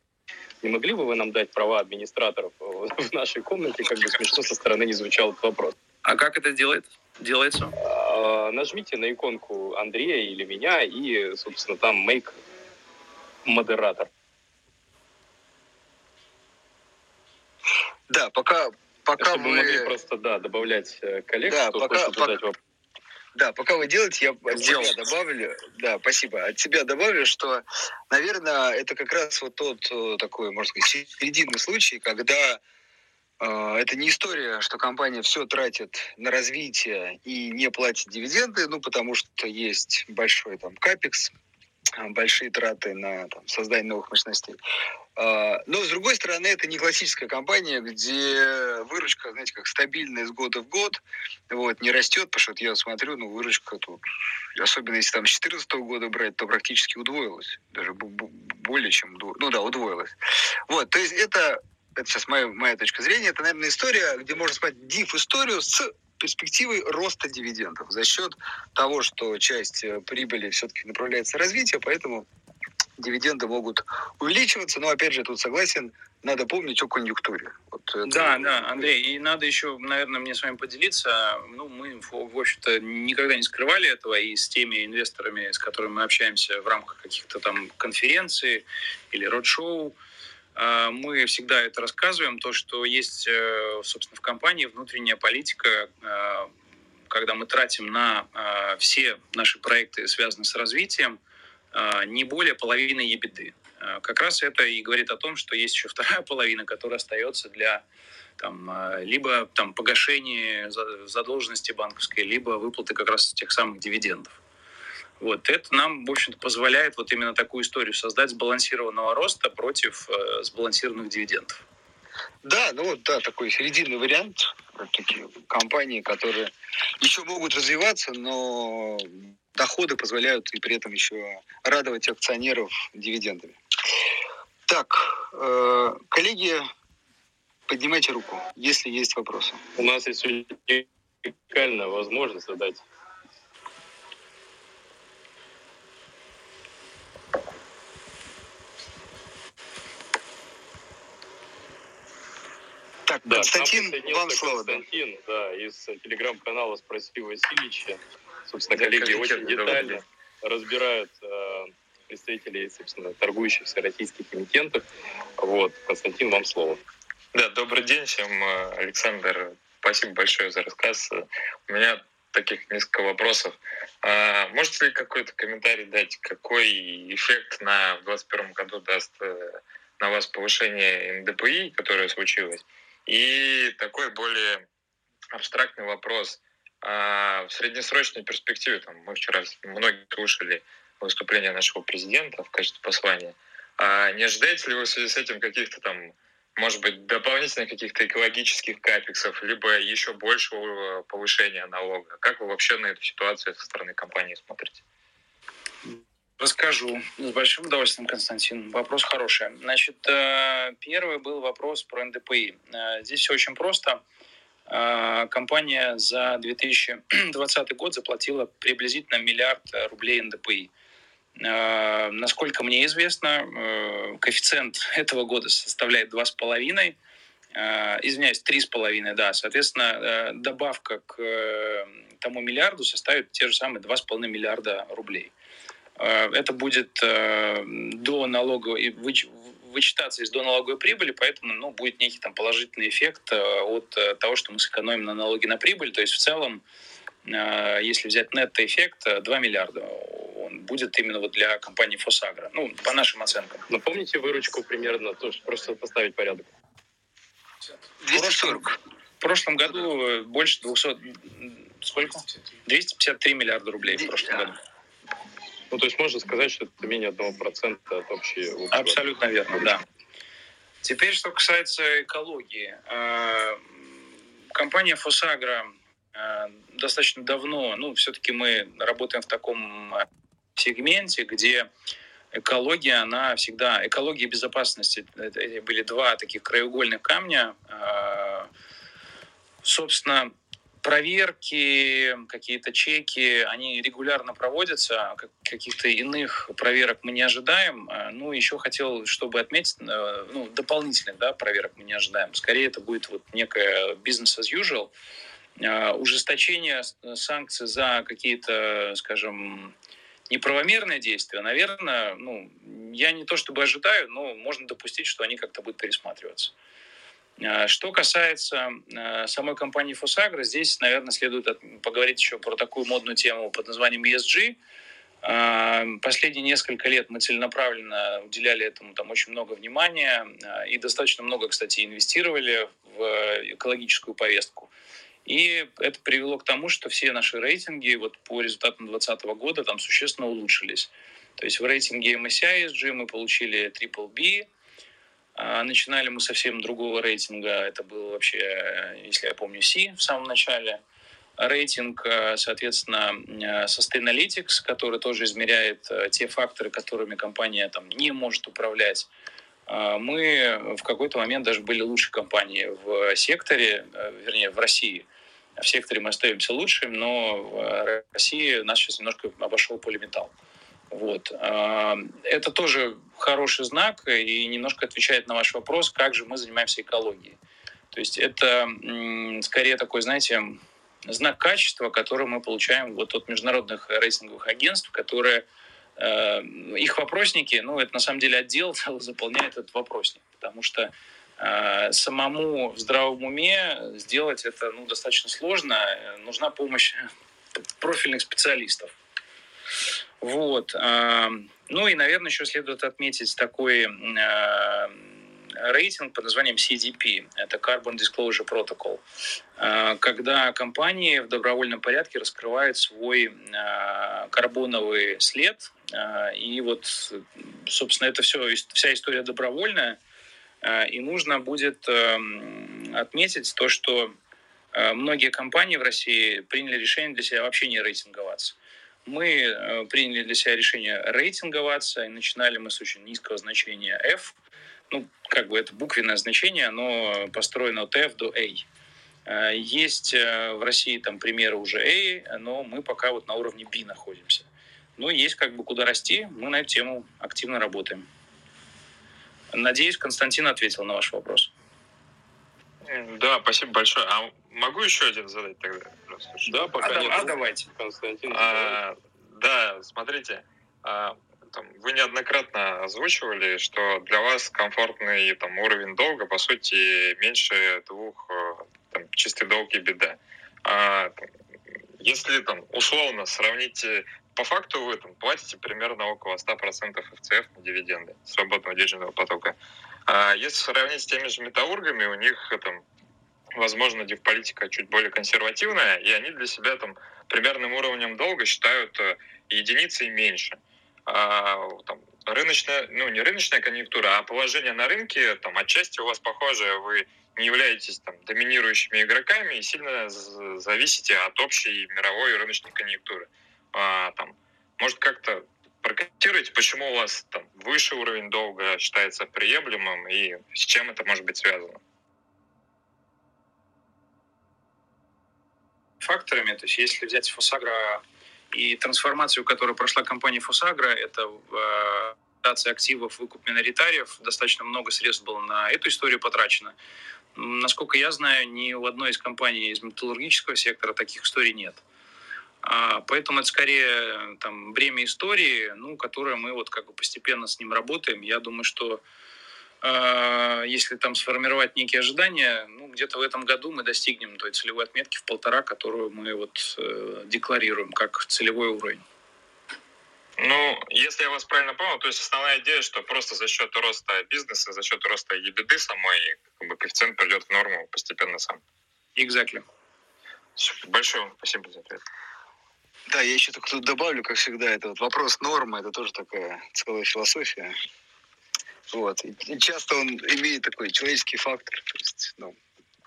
Не могли бы вы нам дать права администраторов в нашей комнате, как бы смешно со стороны не звучал этот вопрос? А как это делает? делается? А, нажмите на иконку Андрея или меня и, собственно, там make модератор. Да, пока, пока Чтобы мы... могли просто, да, добавлять э, коллег, да, кто пока, хочет задать вопрос. Да, пока вы делаете, я от себя добавлю, да, спасибо, от себя добавлю, что, наверное, это как раз вот тот э, такой, можно сказать, серединный случай, когда э, это не история, что компания все тратит на развитие и не платит дивиденды, ну, потому что есть большой там капекс, большие траты на там, создание новых мощностей. А, но, с другой стороны, это не классическая компания, где выручка, знаете, как стабильная из года в год, вот, не растет, потому что вот я смотрю, ну, выручка тут, особенно если там с 2014 года брать, то практически удвоилась, даже более чем, ну да, удвоилась. Вот, то есть это, это сейчас моя, моя точка зрения, это, наверное, история, где можно сказать диф-историю с перспективой роста дивидендов за счет того, что часть э, прибыли все-таки направляется на развитие, поэтому дивиденды могут увеличиваться, но опять же тут согласен, надо помнить о конъюнктуре. Вот это... Да, да, Андрей, и надо еще, наверное, мне с вами поделиться. Ну, мы, в общем-то, никогда не скрывали этого, и с теми инвесторами, с которыми мы общаемся в рамках каких-то там конференций или род-шоу, а, мы всегда это рассказываем, то, что есть, э, собственно, в компании внутренняя политика, а, когда мы тратим на а, все наши проекты, связанные с развитием, не более половины ебеды. Как раз это и говорит о том, что есть еще вторая половина, которая остается для там, либо там, погашения задолженности банковской, либо выплаты как раз тех самых дивидендов. Вот это нам, в общем-то, позволяет вот именно такую историю создать сбалансированного роста против э, сбалансированных дивидендов. Да, ну вот, да, такой серединный вариант. Такие компании, которые еще могут развиваться, но доходы позволяют и при этом еще радовать акционеров дивидендами. Так, э, коллеги, поднимайте руку, если есть вопросы. У нас есть уникальная возможность задать Так, да, Константин, вам слово. Константин, да, да из телеграм-канала «Спроси Васильевича». Собственно, да, коллеги очень детально разбирают э, представителей, собственно, торгующихся российских эмитентов. Вот, Константин, вам слово. Да, добрый день всем, э, Александр. Спасибо большое за рассказ. У меня таких несколько вопросов. А, можете ли какой-то комментарий дать, какой эффект на 2021 году даст э, на вас повышение НДПИ, которое случилось? И такой более абстрактный вопрос. А в среднесрочной перспективе, там, мы вчера многие слушали выступление нашего президента в качестве послания. А не ожидаете ли вы в связи с этим каких-то там, может быть, дополнительных каких-то экологических капексов, либо еще большего повышения налога? Как вы вообще на эту ситуацию со стороны компании смотрите? Расскажу. С большим удовольствием, Константин. Вопрос хороший. Значит, э, первый был вопрос про НДПИ. Э, здесь все очень просто. Э, компания за 2020 год заплатила приблизительно миллиард рублей НДПИ. Насколько мне известно, коэффициент этого года составляет 2,5. Извиняюсь, 3,5, да. Соответственно, добавка к тому миллиарду составит те же самые 2,5 миллиарда рублей. Э, это будет э, до налоговой, вычитаться из доналоговой прибыли, поэтому ну, будет некий там положительный эффект э, от того, что мы сэкономим на налоги на прибыль. То есть в целом, если взять нетто-эффект, 2 миллиарда он будет именно вот для компании Фосагра, ну, по нашим оценкам. Напомните выручку примерно, то, просто поставить порядок. 240. В прошлом году больше 200... Сколько? 253 миллиарда рублей в прошлом году. Ну, то есть можно сказать, что это менее 1% от общей... Абсолютно верно, да. Теперь, что касается экологии. Э, компания Фосагра э, достаточно давно, ну, все-таки мы работаем в таком э, сегменте, где экология, она всегда... Экология и безопасность — это были два таких краеугольных камня. Собственно, проверки, какие-то чеки, они регулярно проводятся, каких-то иных проверок мы не ожидаем. А, ну, еще хотел, чтобы отметить, э, ну, дополнительных да, проверок мы не ожидаем. Скорее, это будет вот некое business as usual. А, ужесточение санкций за какие-то, скажем, неправомерные действия, наверное, ну, я не то чтобы ожидаю, но можно допустить, что они как-то будут пересматриваться. А, что касается а, самой компании Фосагра, здесь, наверное, следует поговорить еще про такую модную тему под названием ESG. А, последние несколько лет мы целенаправленно уделяли этому там очень много внимания и достаточно много, кстати, инвестировали в экологическую повестку. И это привело к тому, что все наши рейтинги вот по результатам 2020 года там существенно улучшились. То есть в рейтинге MSCI ESG мы получили Triple B, начинали мы совсем другого рейтинга. Это был вообще, если я помню, C в самом начале. Рейтинг, э, соответственно, э, Sustainalytics, который тоже измеряет э, те факторы, которыми компания там, не может управлять. А мы в какой-то момент даже были лучшей компанией в секторе, вернее, в России. В секторе мы остаемся лучшим, но в России нас сейчас немножко обошел полиметалл. Вот. Это тоже хороший знак и немножко отвечает на ваш вопрос, как же мы занимаемся экологией. То есть это скорее такой, знаете, знак качества, который мы получаем вот от международных рейтинговых агентств, которые э, их вопросники, ну, это на самом деле отдел заполняет этот вопросник, потому что э, самому в здравом уме сделать это ну, достаточно сложно, нужна помощь профильных специалистов. Вот. Ну и, наверное, еще следует отметить такой рейтинг под названием CDP. Это Carbon Disclosure Protocol. Когда компании в добровольном порядке раскрывают свой карбоновый след. И вот, собственно, это все, вся история добровольная. И нужно будет отметить то, что многие компании в России приняли решение для себя вообще не рейтинговаться. Мы приняли для себя решение рейтинговаться, и начинали мы с очень низкого значения F. Ну, как бы это буквенное значение, оно построено от F до A. Э, есть э, в России там примеры уже A, но мы пока вот на уровне B находимся. Ну, есть как бы куда расти, мы на эту тему активно работаем. Надеюсь, Константин ответил на ваш вопрос. Да, спасибо большое. А могу еще один задать тогда? Да, пока а, нет. А, давайте. Константин. А, да, смотрите, а, там, вы неоднократно озвучивали, что для вас комфортный там, уровень долга, по сути, меньше двух, э, там, чистый долг и беда. А, там, если там условно сравнить, по факту вы там, платите примерно около 100% ФЦФ на дивиденды свободного денежного потока. А если сравнить с теми же металлургами, у них там, возможно, дивполитика чуть более консервативная, и они для себя там примерным уровнем долга считают э, единицей меньше а, там, рыночная, ну не рыночная конъюнктура, а положение на рынке, там отчасти у вас похоже, вы не являетесь там доминирующими игроками и сильно зависите от общей мировой рыночной конъюнктуры. А, там, может как-то прокомментируйте, почему у вас там выше уровень долга считается приемлемым и с чем это может быть связано? Факторами, то есть если взять Фосагра и трансформацию, которую прошла компания Фосагра, это э, активов, выкуп миноритариев, достаточно много средств было на эту историю потрачено. Насколько я знаю, ни у одной из компаний из металлургического сектора таких историй нет. А, поэтому это скорее там, бремя истории, ну, которое мы вот как бы постепенно с ним работаем. Я думаю, что а, если там сформировать некие ожидания, ну, где-то в этом году мы достигнем той целевой отметки в полтора, которую мы вот э, декларируем как целевой уровень. Ну, если я вас правильно понял, то есть основная идея, что просто за счет роста бизнеса, за счет роста EBITDA самой, как бы коэффициент придет в норму постепенно сам. Exactly. Большое спасибо за ответ. Да, я еще только тут добавлю, как всегда, это вот вопрос нормы, это тоже такая целая философия. Вот. И часто он имеет такой человеческий фактор. То есть, ну,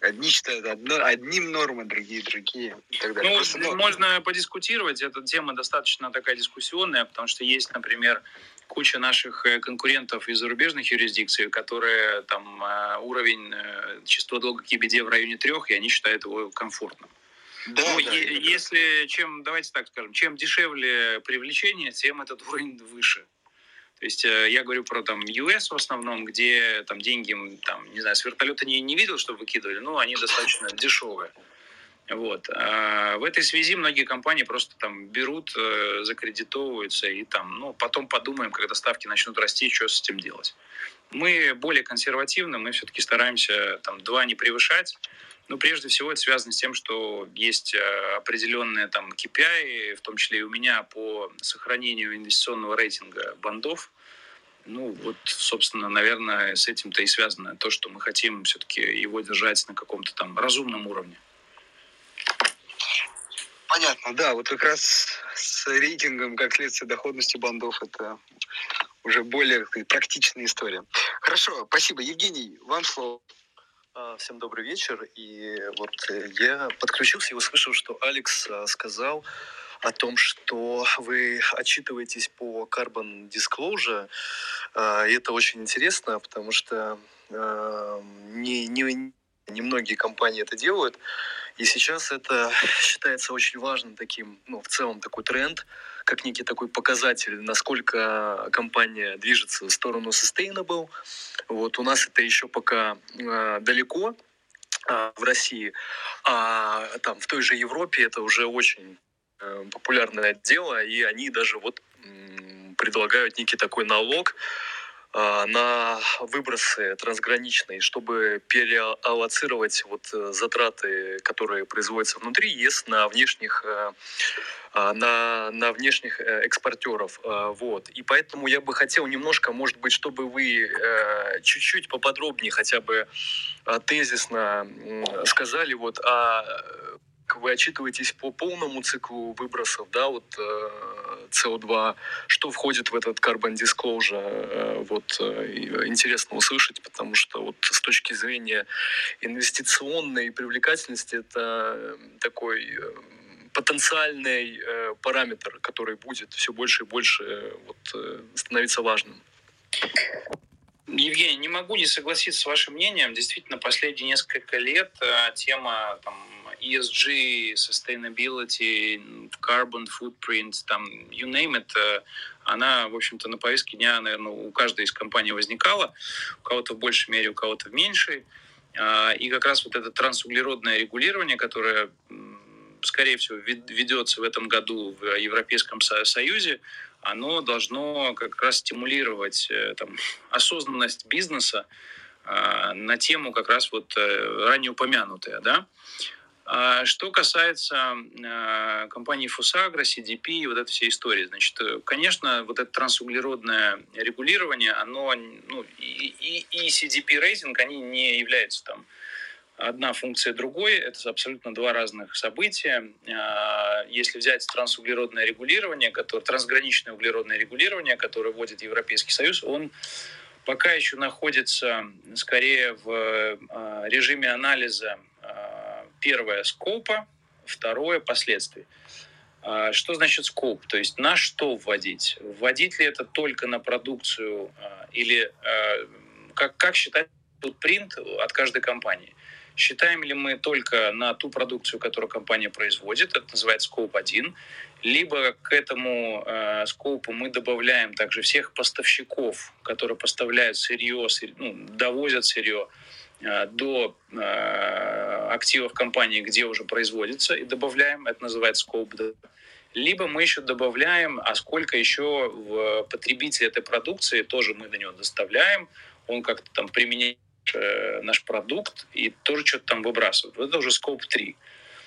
одни считают одно, одним нормы, другие другие и так далее. Ну, Просто, можно подискутировать. Эта тема достаточно такая дискуссионная, потому что есть, например, куча наших э, конкурентов из зарубежных юрисдикций, которые там э, уровень э, чистого долга к EBD в районе трех, и они считают его комфортным. Да, ну, да, е- если чем, давайте так скажем, чем дешевле привлечение, тем этот уровень выше. То есть э, я говорю про там US в основном, где там деньги, там, не знаю, с вертолета не, не видел, что выкидывали, но они достаточно дешевые. Вот. А в этой связи многие компании просто там берут, э, закредитовываются и там, ну, потом подумаем, когда ставки начнут расти, что с этим делать. Мы более консервативны, мы все-таки стараемся там два не превышать, ну, прежде всего, это связано с тем, что есть э, определенные там KPI, в том числе и у меня по сохранению инвестиционного рейтинга бандов. Ну, вот, собственно, наверное, с этим-то и связано то, что мы хотим все-таки его держать на каком-то там разумном уровне. Понятно, да. Вот как раз с рейтингом, как следствие доходности бандов, это уже более практичная история. Хорошо, спасибо. Евгений, вам слово. А, всем добрый вечер. И вот э, я подключился и услышал, что Алекс а, сказал о том, что вы отчитываетесь по Carbon Disclosure. А, и это очень интересно, потому что не, не, не многие компании это делают. И сейчас это считается очень важным таким, ну, в целом такой тренд, как некий такой показатель, насколько компания движется в сторону sustainable. Вот у нас это еще пока э, далеко э, в России, а там в той же Европе это уже очень э, популярное дело, и они даже вот предлагают некий такой налог, на выбросы трансграничные, чтобы переаллоцировать вот э, затраты, которые производятся внутри ЕС на внешних э, а, на, на внешних э, экспортеров. Вот. И поэтому я бы хотел немножко, может быть, чтобы вы чуть-чуть поподробнее хотя бы тезисно сказали, вот, вы отчитываетесь по полному циклу выбросов, да, вот CO2, что входит в этот carbon disclosure, вот интересно услышать, потому что вот с точки зрения инвестиционной привлекательности это такой потенциальный параметр, который будет все больше и больше вот, становиться важным. Евгений, не могу не согласиться с вашим мнением. Действительно, последние несколько лет э, тема там, ESG, sustainability, carbon footprint, там, you name it, э, она, в общем-то, на повестке дня, наверное, у каждой из компаний возникала, у кого-то в большей мере, у кого-то в меньшей. А, и как раз вот это трансуглеродное регулирование, которое, скорее всего, ведется в этом году в Европейском Союзе, оно должно как раз стимулировать э, там, осознанность бизнеса э, на тему как раз вот э, ранее упомянутая, да. А что касается э, компании Фусагра, CDP и вот этой всей истории, значит, э, конечно, вот это трансуглеродное регулирование, оно, ну, и, и, и CDP рейтинг, они не являются там одна функция другой. Это абсолютно два разных события. А, если взять трансуглеродное регулирование, которое, трансграничное углеродное регулирование, которое вводит Европейский Союз, он пока еще находится скорее в а, режиме анализа а, первое скопа, второе последствий. Что значит скоп? То есть на что вводить? Вводить ли это только на продукцию или как, как считать футпринт от каждой компании? Считаем ли мы только на ту продукцию, которую компания производит, это называется скоп 1, либо к этому э, скопу мы добавляем также всех поставщиков, которые поставляют сырье, сырье ну, довозят сырье э, до э, активов компании, где уже производится, и добавляем, это называется скоп 2. Либо мы еще добавляем, а сколько еще в потребитель этой продукции, тоже мы до него доставляем, он как-то там применяет э, наш продукт и тоже что-то там выбрасывают. Это уже скоп 3.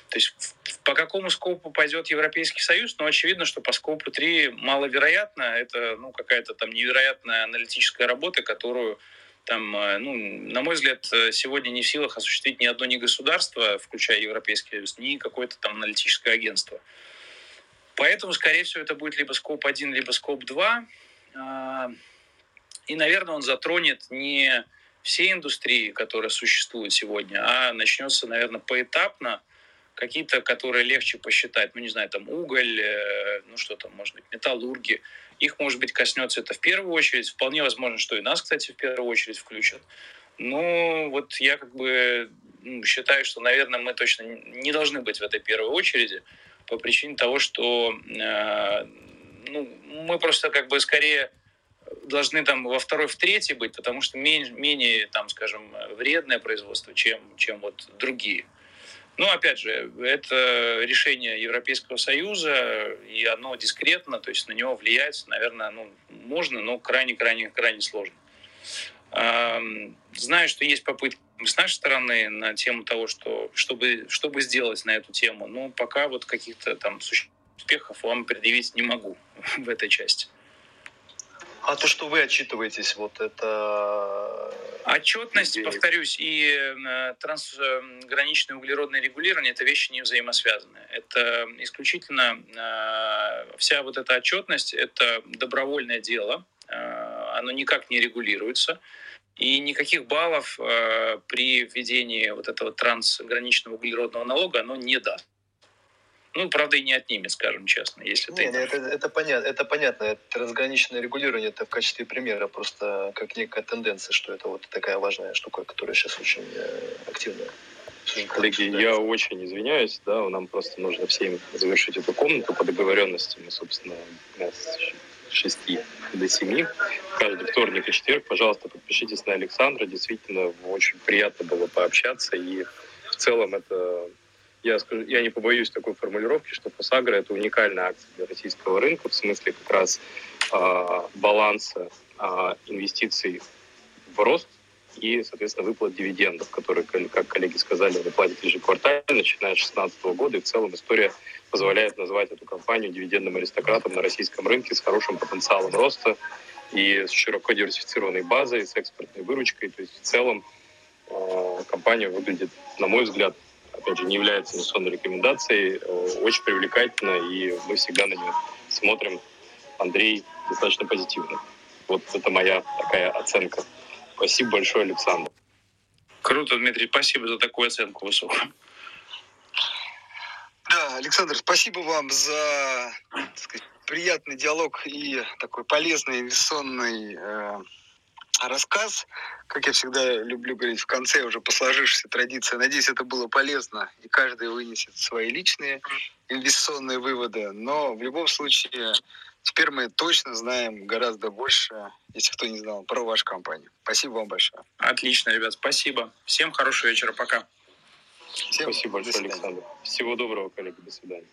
То есть по какому скопу пойдет Европейский Союз? Ну, очевидно, что по скопу 3 маловероятно. Это ну, какая-то там невероятная аналитическая работа, которую там, э, ну, на мой взгляд, сегодня не в силах осуществить ни одно ни государство, включая Европейский Союз, ни какое-то там аналитическое агентство. Поэтому, скорее всего, это будет либо скоп 1, либо скоп 2. А, и, наверное, он затронет не всей индустрии, которая существует сегодня, а начнется, наверное, поэтапно, какие-то, которые легче посчитать, ну, не знаю, там уголь, э, ну, что там, может быть, металлурги, их, может быть, коснется это в первую очередь. Вполне возможно, что и нас, кстати, в первую очередь включат. Но вот я как бы ну, считаю, что, наверное, мы точно не должны быть в этой первой очереди по причине того, что э, ну, мы просто как бы скорее должны там во второй, в третьей быть, потому что менее, менее там, скажем, вредное производство, чем, чем вот другие. Но, опять же, это решение Европейского Союза, и оно дискретно, то есть на него влиять, наверное, ну, можно, но крайне-крайне-крайне сложно. Знаю, что есть попытки с нашей стороны на тему того, что, чтобы, чтобы сделать на эту тему, но пока вот каких-то там успехов вам предъявить не могу в этой части. А то, что вы отчитываетесь, вот это... Отчетность, идея. повторюсь, и э, трансграничное углеродное регулирование – это вещи не взаимосвязанные. Это исключительно э, вся вот эта отчетность – это добровольное дело, э, оно никак не регулируется. И никаких баллов при введении вот этого трансграничного углеродного налога оно не даст. Ну, правда, и не отнимет, скажем честно, если не, ты... Это, это, понятно, это понятно. Это трансграничное регулирование это в качестве примера, просто как некая тенденция, что это вот такая важная штука, которая сейчас очень э, активная. Коллеги, я очень извиняюсь, да, нам просто нужно всем завершить эту комнату по договоренности. Мы, собственно, с 6 до 7. Каждый вторник и четверг, пожалуйста, подпишитесь на Александра. Действительно, очень приятно было пообщаться. И в целом это я, скажу, я не побоюсь такой формулировки, что Фосагра это уникальная акция для российского рынка в смысле как раз э, баланса э, инвестиций в рост и, соответственно, выплат дивидендов, которые, как коллеги сказали, выплатят ежеквартально, начиная с 2016 года. И в целом история позволяет назвать эту компанию дивидендным аристократом на российском рынке с хорошим потенциалом роста и с широко диверсифицированной базой, с экспортной выручкой. То есть в целом э, компания выглядит, на мой взгляд, опять же, не является инвестиционной рекомендацией, э, очень привлекательно, и мы всегда на нее смотрим. Андрей достаточно позитивно. Вот это моя такая оценка. Спасибо большое, Александр. Круто, Дмитрий, спасибо за такую оценку высокую. Да, Александр, спасибо вам за сказать, приятный диалог и такой полезный инвестиционный э, рассказ. Как я всегда люблю говорить, в конце уже по сложившейся традиции. Надеюсь, это было полезно, и каждый вынесет свои личные инвестиционные выводы. Но в любом случае, теперь мы точно знаем гораздо больше, если кто не знал, про вашу компанию. Спасибо вам большое. Отлично, ребят, спасибо. Всем хорошего вечера, пока. Всем Спасибо большое, Александр. Всего доброго, коллеги. До свидания.